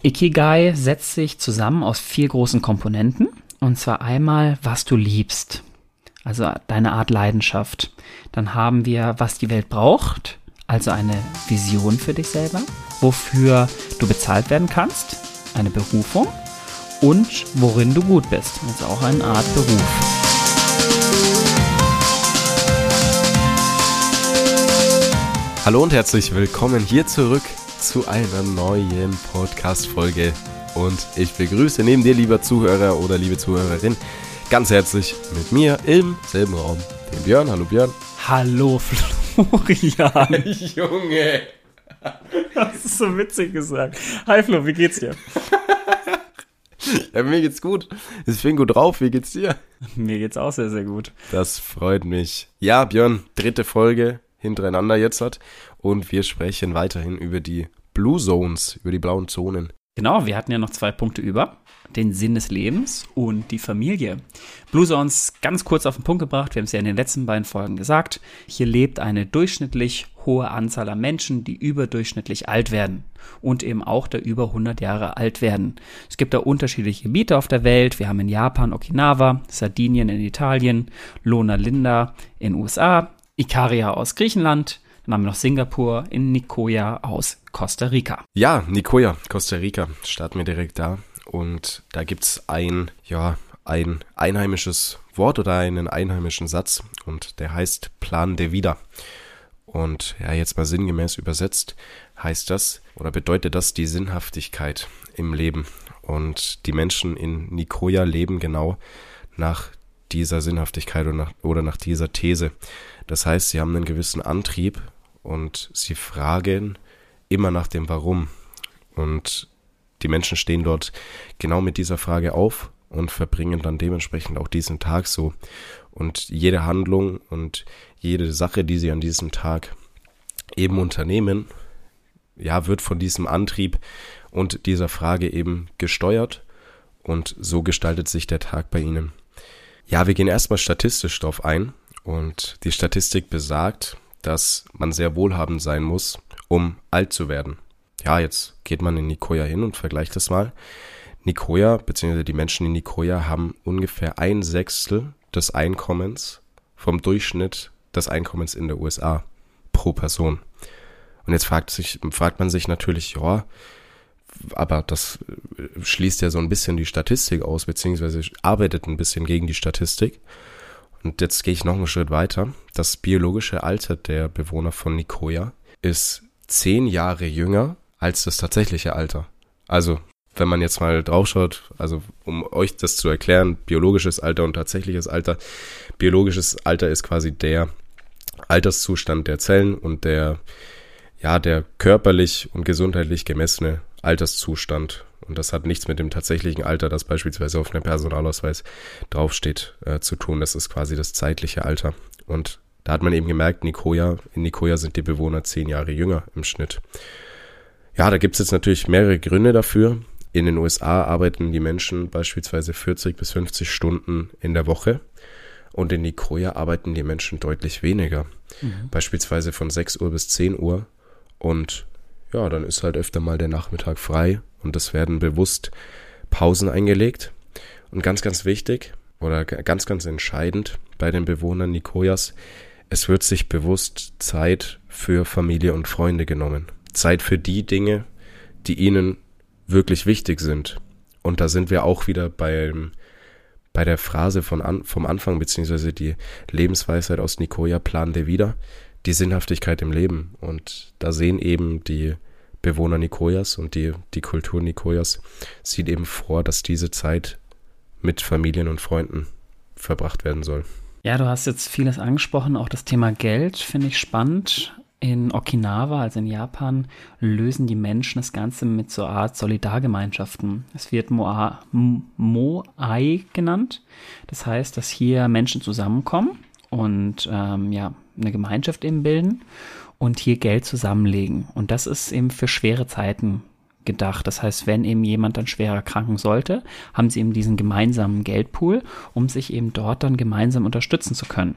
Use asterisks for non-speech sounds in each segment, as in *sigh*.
Ikigai setzt sich zusammen aus vier großen Komponenten. Und zwar einmal, was du liebst. Also deine Art Leidenschaft. Dann haben wir, was die Welt braucht. Also eine Vision für dich selber. Wofür du bezahlt werden kannst. Eine Berufung. Und worin du gut bist. Also auch eine Art Beruf. Hallo und herzlich willkommen hier zurück zu einer neuen Podcast-Folge. Und ich begrüße neben dir, lieber Zuhörer oder liebe Zuhörerin, ganz herzlich mit mir im selben Raum den Björn. Hallo Björn. Hallo *laughs* Florian. Junge. Das ist so witzig gesagt. Hi Flo, wie geht's dir? Ja, mir geht's gut. Ich bin gut drauf. Wie geht's dir? Mir geht's auch sehr, sehr gut. Das freut mich. Ja, Björn, dritte Folge hintereinander jetzt hat. Und wir sprechen weiterhin über die Blue Zones, über die blauen Zonen. Genau, wir hatten ja noch zwei Punkte über. Den Sinn des Lebens und die Familie. Blue Zones ganz kurz auf den Punkt gebracht. Wir haben es ja in den letzten beiden Folgen gesagt. Hier lebt eine durchschnittlich hohe Anzahl an Menschen, die überdurchschnittlich alt werden. Und eben auch da über 100 Jahre alt werden. Es gibt da unterschiedliche Gebiete auf der Welt. Wir haben in Japan Okinawa, Sardinien in Italien, Lona Linda in USA, Ikaria aus Griechenland, dann haben wir noch Singapur in Nicoya aus Costa Rica. Ja, Nicoya, Costa Rica, starten wir direkt da. Und da gibt es ein, ja, ein einheimisches Wort oder einen einheimischen Satz und der heißt Plan de Vida. Und ja, jetzt mal sinngemäß übersetzt heißt das oder bedeutet das die Sinnhaftigkeit im Leben. Und die Menschen in Nicoya leben genau nach dieser Sinnhaftigkeit oder nach, oder nach dieser These. Das heißt, sie haben einen gewissen Antrieb und sie fragen immer nach dem Warum. Und die Menschen stehen dort genau mit dieser Frage auf und verbringen dann dementsprechend auch diesen Tag so. Und jede Handlung und jede Sache, die sie an diesem Tag eben unternehmen, ja, wird von diesem Antrieb und dieser Frage eben gesteuert. Und so gestaltet sich der Tag bei ihnen. Ja, wir gehen erstmal statistisch drauf ein. Und die Statistik besagt, dass man sehr wohlhabend sein muss, um alt zu werden. Ja, jetzt geht man in Nicoya hin und vergleicht das mal. Nicoya, beziehungsweise die Menschen in Nicoya haben ungefähr ein Sechstel des Einkommens vom Durchschnitt des Einkommens in der USA pro Person. Und jetzt fragt, sich, fragt man sich natürlich, ja, aber das äh, schließt ja so ein bisschen die Statistik aus, beziehungsweise arbeitet ein bisschen gegen die Statistik. Und jetzt gehe ich noch einen Schritt weiter. Das biologische Alter der Bewohner von Nicoya ist zehn Jahre jünger als das tatsächliche Alter. Also, wenn man jetzt mal draufschaut, also um euch das zu erklären, biologisches Alter und tatsächliches Alter. Biologisches Alter ist quasi der Alterszustand der Zellen und der, ja, der körperlich und gesundheitlich gemessene Alterszustand. Und das hat nichts mit dem tatsächlichen Alter, das beispielsweise auf einem Personalausweis draufsteht, äh, zu tun. Das ist quasi das zeitliche Alter. Und da hat man eben gemerkt, Nicoya, in Nicoya sind die Bewohner zehn Jahre jünger im Schnitt. Ja, da gibt es jetzt natürlich mehrere Gründe dafür. In den USA arbeiten die Menschen beispielsweise 40 bis 50 Stunden in der Woche. Und in Nicoya arbeiten die Menschen deutlich weniger. Mhm. Beispielsweise von 6 Uhr bis 10 Uhr. Und ja, dann ist halt öfter mal der Nachmittag frei und es werden bewusst Pausen eingelegt. Und ganz, ganz wichtig oder ganz, ganz entscheidend bei den Bewohnern Nikoyas, es wird sich bewusst Zeit für Familie und Freunde genommen. Zeit für die Dinge, die ihnen wirklich wichtig sind. Und da sind wir auch wieder beim, bei der Phrase von an, vom Anfang, beziehungsweise die Lebensweisheit aus Nicoya, Plan de Vida die Sinnhaftigkeit im Leben. Und da sehen eben die Bewohner Nikoyas und die, die Kultur Nikoyas, sieht eben vor, dass diese Zeit mit Familien und Freunden verbracht werden soll. Ja, du hast jetzt vieles angesprochen, auch das Thema Geld finde ich spannend. In Okinawa, also in Japan, lösen die Menschen das Ganze mit so einer Art Solidargemeinschaften. Es wird Moai genannt. Das heißt, dass hier Menschen zusammenkommen und ähm, ja, eine Gemeinschaft eben bilden und hier Geld zusammenlegen. Und das ist eben für schwere Zeiten gedacht. Das heißt, wenn eben jemand dann schwer erkranken sollte, haben sie eben diesen gemeinsamen Geldpool, um sich eben dort dann gemeinsam unterstützen zu können.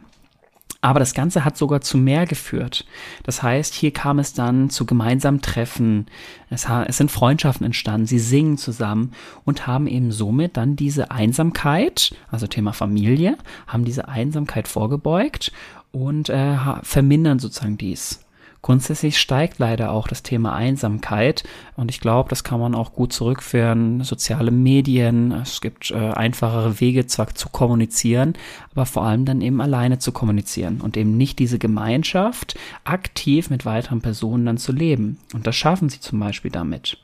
Aber das Ganze hat sogar zu mehr geführt. Das heißt, hier kam es dann zu gemeinsamen Treffen, es, es, sind Freundschaften entstanden, sie singen zusammen und haben eben somit dann diese Einsamkeit, also Thema Familie, haben diese Einsamkeit vorgebeugt und äh, vermindern sozusagen dies. Grundsätzlich steigt leider auch das Thema Einsamkeit und ich glaube, das kann man auch gut zurückführen. Soziale Medien, es gibt äh, einfachere Wege zwar zu kommunizieren, aber vor allem dann eben alleine zu kommunizieren und eben nicht diese Gemeinschaft aktiv mit weiteren Personen dann zu leben. Und das schaffen sie zum Beispiel damit.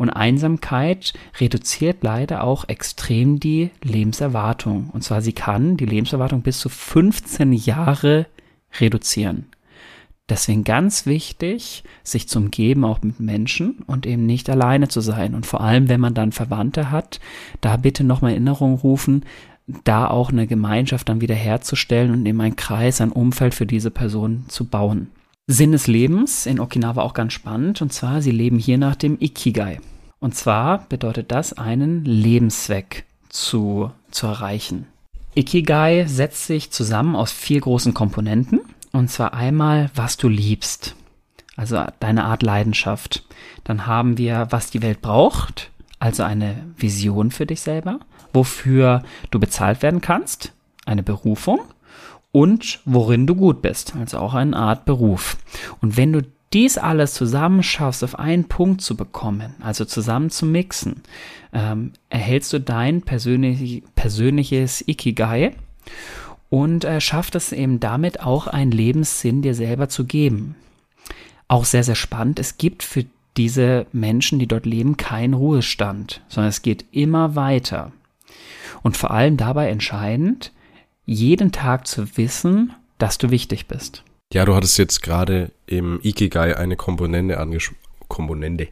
Und Einsamkeit reduziert leider auch extrem die Lebenserwartung. Und zwar sie kann die Lebenserwartung bis zu 15 Jahre reduzieren. Deswegen ganz wichtig, sich zu umgeben auch mit Menschen und eben nicht alleine zu sein. Und vor allem, wenn man dann Verwandte hat, da bitte nochmal Erinnerung rufen, da auch eine Gemeinschaft dann wieder herzustellen und eben ein Kreis, ein Umfeld für diese Person zu bauen. Sinn des Lebens in Okinawa auch ganz spannend. Und zwar, sie leben hier nach dem Ikigai. Und zwar bedeutet das, einen Lebenszweck zu, zu erreichen. Ikigai setzt sich zusammen aus vier großen Komponenten. Und zwar einmal, was du liebst. Also deine Art Leidenschaft. Dann haben wir, was die Welt braucht. Also eine Vision für dich selber. Wofür du bezahlt werden kannst. Eine Berufung. Und worin du gut bist. Also auch eine Art Beruf. Und wenn du dies alles zusammen schaffst, auf einen Punkt zu bekommen, also zusammen zu mixen, ähm, erhältst du dein persönlich, persönliches Ikigai und äh, schafft es eben damit auch einen Lebenssinn dir selber zu geben. Auch sehr, sehr spannend. Es gibt für diese Menschen, die dort leben, keinen Ruhestand, sondern es geht immer weiter. Und vor allem dabei entscheidend, jeden Tag zu wissen, dass du wichtig bist. Ja, du hattest jetzt gerade im Ikigai eine Komponente angesprochen. Komponente.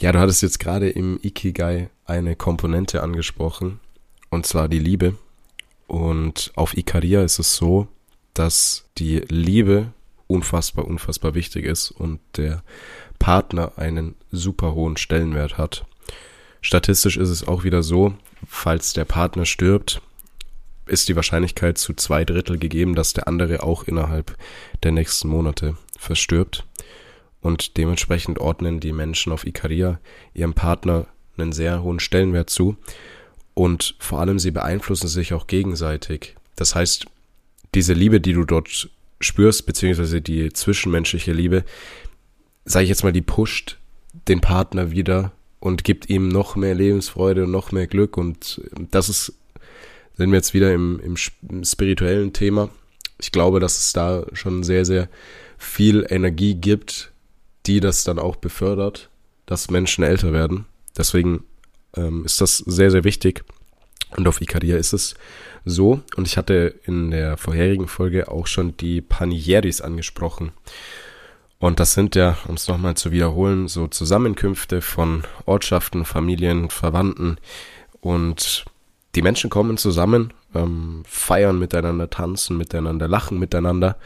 Ja, du hattest jetzt gerade im Ikigai eine Komponente angesprochen, und zwar die Liebe. Und auf Ikaria ist es so, dass die Liebe unfassbar, unfassbar wichtig ist und der Partner einen super hohen Stellenwert hat. Statistisch ist es auch wieder so, falls der Partner stirbt, ist die Wahrscheinlichkeit zu zwei Drittel gegeben, dass der andere auch innerhalb der nächsten Monate verstirbt. Und dementsprechend ordnen die Menschen auf Ikaria ihrem Partner einen sehr hohen Stellenwert zu und vor allem sie beeinflussen sich auch gegenseitig. Das heißt, diese Liebe, die du dort spürst, beziehungsweise die zwischenmenschliche Liebe, sage ich jetzt mal, die pusht den Partner wieder und gibt ihm noch mehr Lebensfreude und noch mehr Glück. Und das ist, sind wir jetzt wieder im, im, spirituellen Thema. Ich glaube, dass es da schon sehr, sehr viel Energie gibt, die das dann auch befördert, dass Menschen älter werden. Deswegen ähm, ist das sehr, sehr wichtig. Und auf Ikaria ist es so. Und ich hatte in der vorherigen Folge auch schon die Panieris angesprochen. Und das sind ja, um es nochmal zu wiederholen, so Zusammenkünfte von Ortschaften, Familien, Verwandten. Und die Menschen kommen zusammen, ähm, feiern miteinander, tanzen miteinander, lachen miteinander.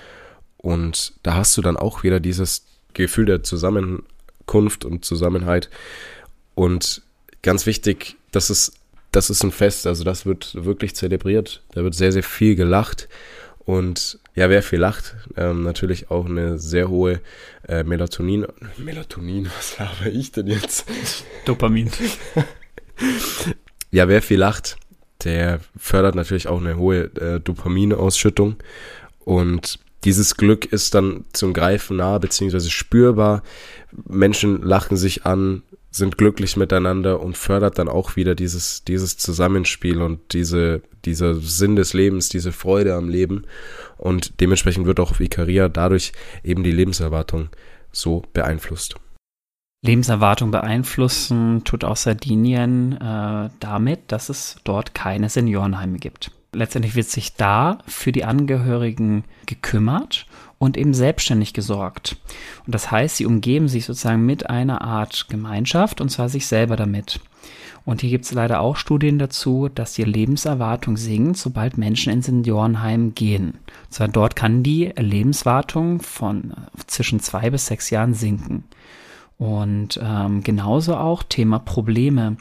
Und da hast du dann auch wieder dieses Gefühl der Zusammenkunft und Zusammenhalt. Und ganz wichtig, das ist, das ist ein Fest, also das wird wirklich zelebriert. Da wird sehr, sehr viel gelacht. Und ja, wer viel lacht, ähm, natürlich auch eine sehr hohe äh, Melatonin. Melatonin, *laughs* was habe ich denn jetzt? Dopamin. ja, wer viel lacht, der fördert natürlich auch eine hohe äh, Dopaminausschüttung. Und dieses Glück ist dann zum Greifen nah, beziehungsweise spürbar. Menschen lachen sich an, sind glücklich miteinander und fördert dann auch wieder dieses, dieses Zusammenspiel und diese, dieser Sinn des Lebens, diese Freude am Leben. Und dementsprechend wird auch auf Ikaria dadurch eben die Lebenserwartung so beeinflusst. Lebenserwartung beeinflussen tut auch Sardinien äh, damit, dass es dort keine Seniorenheime gibt. Letztendlich wird sich da für die Angehörigen gekümmert und eben selbstständig gesorgt. Und das heißt, sie umgeben sich sozusagen mit einer Art Gemeinschaft und zwar sich selber damit. Und hier gibt es leider auch Studien dazu, dass die Lebenserwartung sinkt, sobald Menschen in Seniorenheim gehen. Und zwar dort kann die Lebenswartung von zwischen zwei bis sechs Jahren sinken. Und ähm, genauso auch Thema Probleme.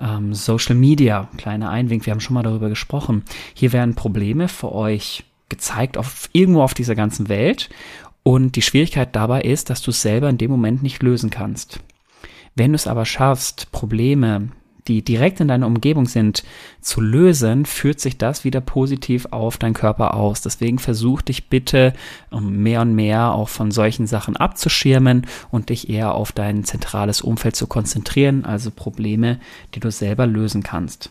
Ähm, Social Media, kleiner Einwink, wir haben schon mal darüber gesprochen. Hier werden Probleme für euch gezeigt auf irgendwo auf dieser ganzen Welt. Und die Schwierigkeit dabei ist, dass du es selber in dem Moment nicht lösen kannst. Wenn du es aber schaffst, Probleme, die direkt in deiner Umgebung sind, zu lösen, führt sich das wieder positiv auf deinen Körper aus. Deswegen versuch dich bitte mehr und mehr auch von solchen Sachen abzuschirmen und dich eher auf dein zentrales Umfeld zu konzentrieren, also Probleme, die du selber lösen kannst.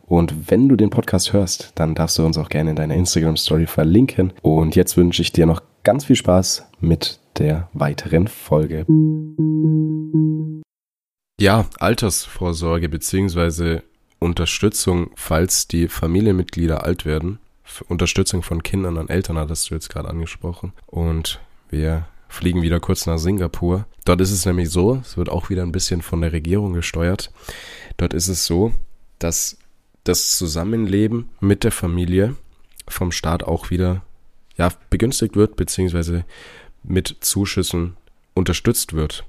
Und wenn du den Podcast hörst, dann darfst du uns auch gerne in deiner Instagram Story verlinken. Und jetzt wünsche ich dir noch ganz viel Spaß mit der weiteren Folge. Ja, Altersvorsorge bzw. Unterstützung, falls die Familienmitglieder alt werden. Unterstützung von Kindern an Eltern hattest du jetzt gerade angesprochen. Und wir fliegen wieder kurz nach Singapur. Dort ist es nämlich so, es wird auch wieder ein bisschen von der Regierung gesteuert. Dort ist es so, dass das Zusammenleben mit der Familie vom Staat auch wieder ja, begünstigt wird, beziehungsweise mit Zuschüssen unterstützt wird.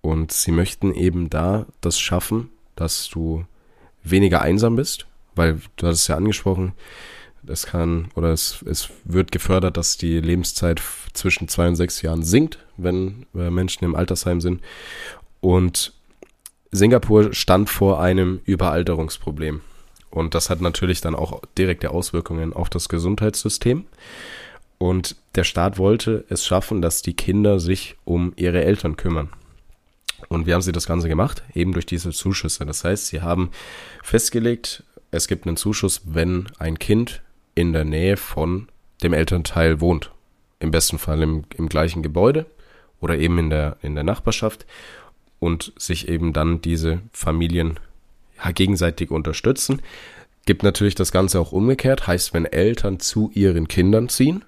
Und sie möchten eben da das schaffen, dass du weniger einsam bist, weil du hast es ja angesprochen, es kann oder es, es wird gefördert, dass die Lebenszeit zwischen zwei und sechs Jahren sinkt, wenn äh, Menschen im Altersheim sind. Und Singapur stand vor einem Überalterungsproblem. Und das hat natürlich dann auch direkte Auswirkungen auf das Gesundheitssystem. Und der Staat wollte es schaffen, dass die Kinder sich um ihre Eltern kümmern. Und wie haben sie das Ganze gemacht? Eben durch diese Zuschüsse. Das heißt, sie haben festgelegt, es gibt einen Zuschuss, wenn ein Kind in der Nähe von dem Elternteil wohnt. Im besten Fall im, im gleichen Gebäude oder eben in der, in der Nachbarschaft und sich eben dann diese Familien gegenseitig unterstützen. Gibt natürlich das Ganze auch umgekehrt, heißt, wenn Eltern zu ihren Kindern ziehen,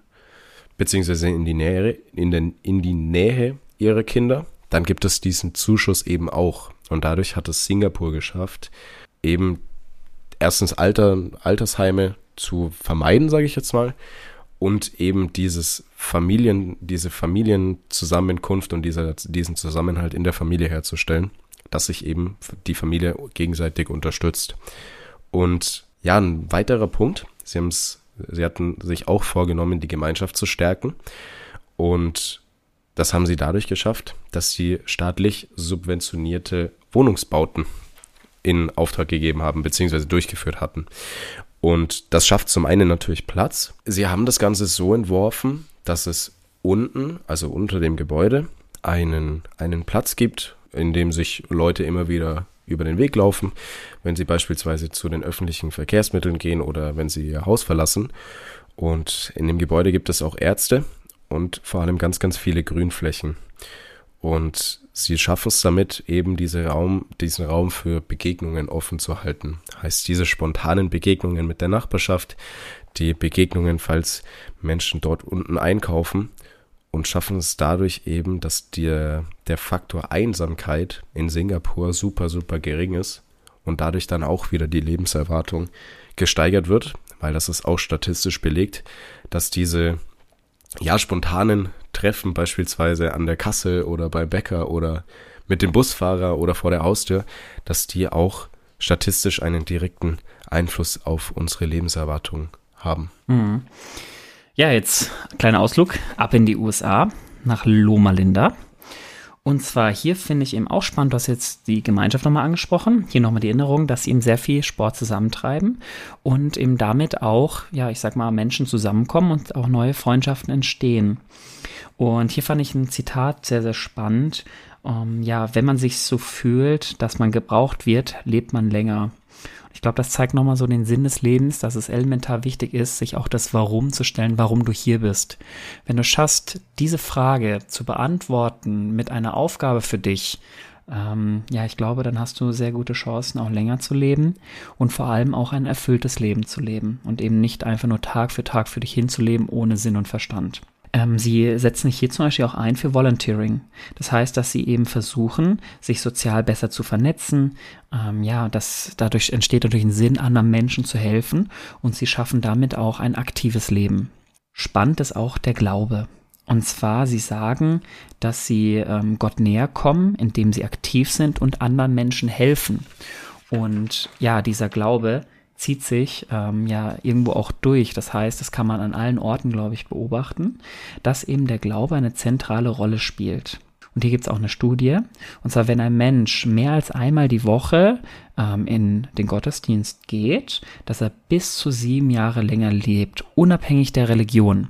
beziehungsweise in die Nähe, in, den, in die Nähe ihrer Kinder, dann gibt es diesen Zuschuss eben auch. Und dadurch hat es Singapur geschafft, eben erstens Alter, Altersheime zu vermeiden, sage ich jetzt mal, und eben dieses Familien, diese Familienzusammenkunft und dieser, diesen Zusammenhalt in der Familie herzustellen dass sich eben die Familie gegenseitig unterstützt. Und ja, ein weiterer Punkt, sie haben sie hatten sich auch vorgenommen, die Gemeinschaft zu stärken. Und das haben sie dadurch geschafft, dass sie staatlich subventionierte Wohnungsbauten in Auftrag gegeben haben, beziehungsweise durchgeführt hatten. Und das schafft zum einen natürlich Platz. Sie haben das Ganze so entworfen, dass es unten, also unter dem Gebäude, einen, einen Platz gibt, in dem sich Leute immer wieder über den Weg laufen, wenn sie beispielsweise zu den öffentlichen Verkehrsmitteln gehen oder wenn sie ihr Haus verlassen. Und in dem Gebäude gibt es auch Ärzte und vor allem ganz, ganz viele Grünflächen. Und sie schaffen es damit, eben diese Raum, diesen Raum für Begegnungen offen zu halten. Heißt, diese spontanen Begegnungen mit der Nachbarschaft, die Begegnungen, falls Menschen dort unten einkaufen, und schaffen es dadurch eben, dass dir der Faktor Einsamkeit in Singapur super, super gering ist und dadurch dann auch wieder die Lebenserwartung gesteigert wird, weil das ist auch statistisch belegt, dass diese ja spontanen Treffen beispielsweise an der Kasse oder beim Bäcker oder mit dem Busfahrer oder vor der Haustür, dass die auch statistisch einen direkten Einfluss auf unsere Lebenserwartung haben. Mhm. Ja, jetzt kleiner Ausflug ab in die USA nach Loma Linda. Und zwar hier finde ich eben auch spannend, du hast jetzt die Gemeinschaft nochmal angesprochen. Hier nochmal die Erinnerung, dass sie eben sehr viel Sport zusammentreiben und eben damit auch, ja, ich sag mal, Menschen zusammenkommen und auch neue Freundschaften entstehen. Und hier fand ich ein Zitat sehr, sehr spannend. Ähm, ja, wenn man sich so fühlt, dass man gebraucht wird, lebt man länger. Ich glaube, das zeigt nochmal so den Sinn des Lebens, dass es elementar wichtig ist, sich auch das Warum zu stellen, warum du hier bist. Wenn du schaffst, diese Frage zu beantworten mit einer Aufgabe für dich, ähm, ja, ich glaube, dann hast du sehr gute Chancen, auch länger zu leben und vor allem auch ein erfülltes Leben zu leben und eben nicht einfach nur Tag für Tag für dich hinzuleben ohne Sinn und Verstand. Ähm, sie setzen sich hier zum Beispiel auch ein für Volunteering. Das heißt, dass sie eben versuchen, sich sozial besser zu vernetzen. Ähm, ja, dass dadurch entsteht natürlich ein Sinn, anderen Menschen zu helfen und sie schaffen damit auch ein aktives Leben. Spannend ist auch der Glaube. Und zwar, sie sagen, dass sie ähm, Gott näher kommen, indem sie aktiv sind und anderen Menschen helfen. Und ja, dieser Glaube zieht sich ähm, ja irgendwo auch durch. Das heißt, das kann man an allen Orten, glaube ich, beobachten, dass eben der Glaube eine zentrale Rolle spielt. Und hier gibt es auch eine Studie. Und zwar, wenn ein Mensch mehr als einmal die Woche ähm, in den Gottesdienst geht, dass er bis zu sieben Jahre länger lebt, unabhängig der Religion.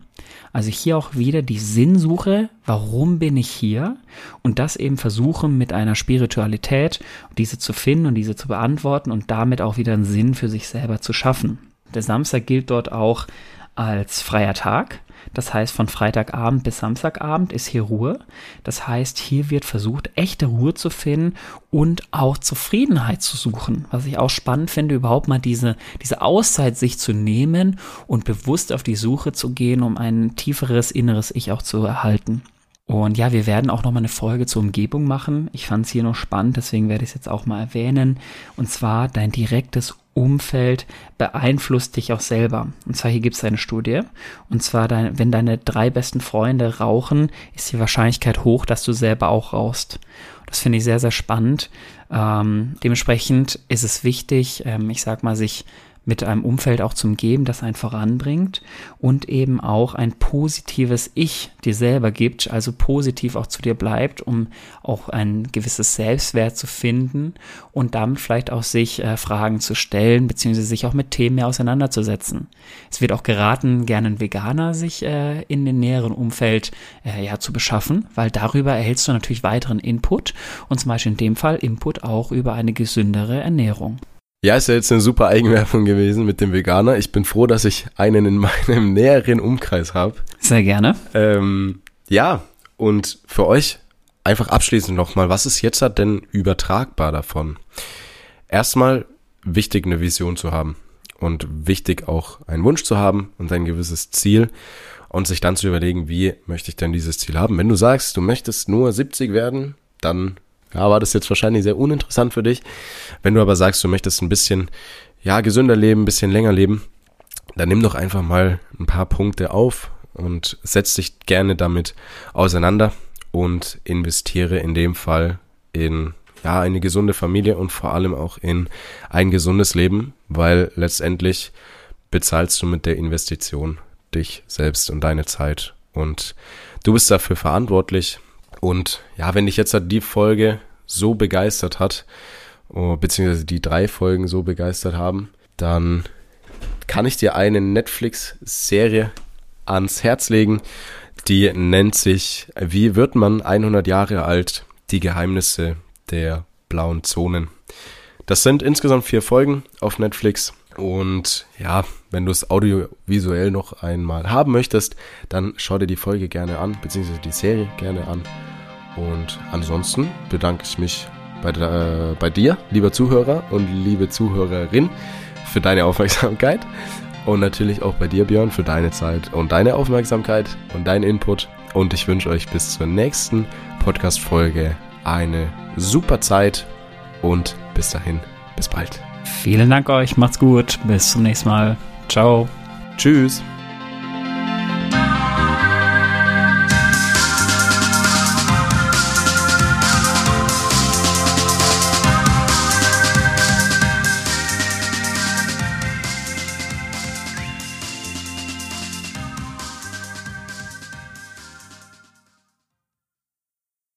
Also hier auch wieder die Sinnsuche, warum bin ich hier? Und das eben versuchen mit einer Spiritualität, diese zu finden und diese zu beantworten und damit auch wieder einen Sinn für sich selber zu schaffen. Der Samstag gilt dort auch als freier Tag. Das heißt, von Freitagabend bis Samstagabend ist hier Ruhe. Das heißt, hier wird versucht, echte Ruhe zu finden und auch Zufriedenheit zu suchen. Was ich auch spannend finde, überhaupt mal diese, diese Auszeit sich zu nehmen und bewusst auf die Suche zu gehen, um ein tieferes inneres Ich auch zu erhalten. Und ja, wir werden auch nochmal eine Folge zur Umgebung machen. Ich fand es hier noch spannend, deswegen werde ich es jetzt auch mal erwähnen. Und zwar dein direktes Umfeld beeinflusst dich auch selber. Und zwar hier gibt es eine Studie. Und zwar, dein, wenn deine drei besten Freunde rauchen, ist die Wahrscheinlichkeit hoch, dass du selber auch rauchst. Das finde ich sehr, sehr spannend. Ähm, dementsprechend ist es wichtig, ähm, ich sag mal, sich mit einem Umfeld auch zum Geben, das einen voranbringt und eben auch ein positives Ich dir selber gibt, also positiv auch zu dir bleibt, um auch ein gewisses Selbstwert zu finden und damit vielleicht auch sich äh, Fragen zu stellen, beziehungsweise sich auch mit Themen mehr auseinanderzusetzen. Es wird auch geraten, gerne ein Veganer sich äh, in den näheren Umfeld äh, ja, zu beschaffen, weil darüber erhältst du natürlich weiteren Input und zum Beispiel in dem Fall Input auch über eine gesündere Ernährung. Ja, ist ja jetzt eine super Eigenwerbung gewesen mit dem Veganer. Ich bin froh, dass ich einen in meinem *laughs* näheren Umkreis habe. Sehr gerne. Ähm, ja, und für euch einfach abschließend nochmal, was ist jetzt denn übertragbar davon? Erstmal wichtig, eine Vision zu haben und wichtig auch einen Wunsch zu haben und ein gewisses Ziel und sich dann zu überlegen, wie möchte ich denn dieses Ziel haben? Wenn du sagst, du möchtest nur 70 werden, dann ja, war das jetzt wahrscheinlich sehr uninteressant für dich. Wenn du aber sagst, du möchtest ein bisschen, ja, gesünder leben, ein bisschen länger leben, dann nimm doch einfach mal ein paar Punkte auf und setz dich gerne damit auseinander und investiere in dem Fall in ja, eine gesunde Familie und vor allem auch in ein gesundes Leben, weil letztendlich bezahlst du mit der Investition dich selbst und deine Zeit und du bist dafür verantwortlich, und ja, wenn dich jetzt halt die Folge so begeistert hat, oh, beziehungsweise die drei Folgen so begeistert haben, dann kann ich dir eine Netflix-Serie ans Herz legen. Die nennt sich Wie wird man 100 Jahre alt? Die Geheimnisse der blauen Zonen. Das sind insgesamt vier Folgen auf Netflix. Und ja, wenn du es audiovisuell noch einmal haben möchtest, dann schau dir die Folge gerne an, beziehungsweise die Serie gerne an. Und ansonsten bedanke ich mich bei, äh, bei dir, lieber Zuhörer und liebe Zuhörerin, für deine Aufmerksamkeit. Und natürlich auch bei dir, Björn, für deine Zeit und deine Aufmerksamkeit und deinen Input. Und ich wünsche euch bis zur nächsten Podcast-Folge eine super Zeit und bis dahin, bis bald. Vielen Dank euch, macht's gut, bis zum nächsten Mal. Ciao. Tschüss.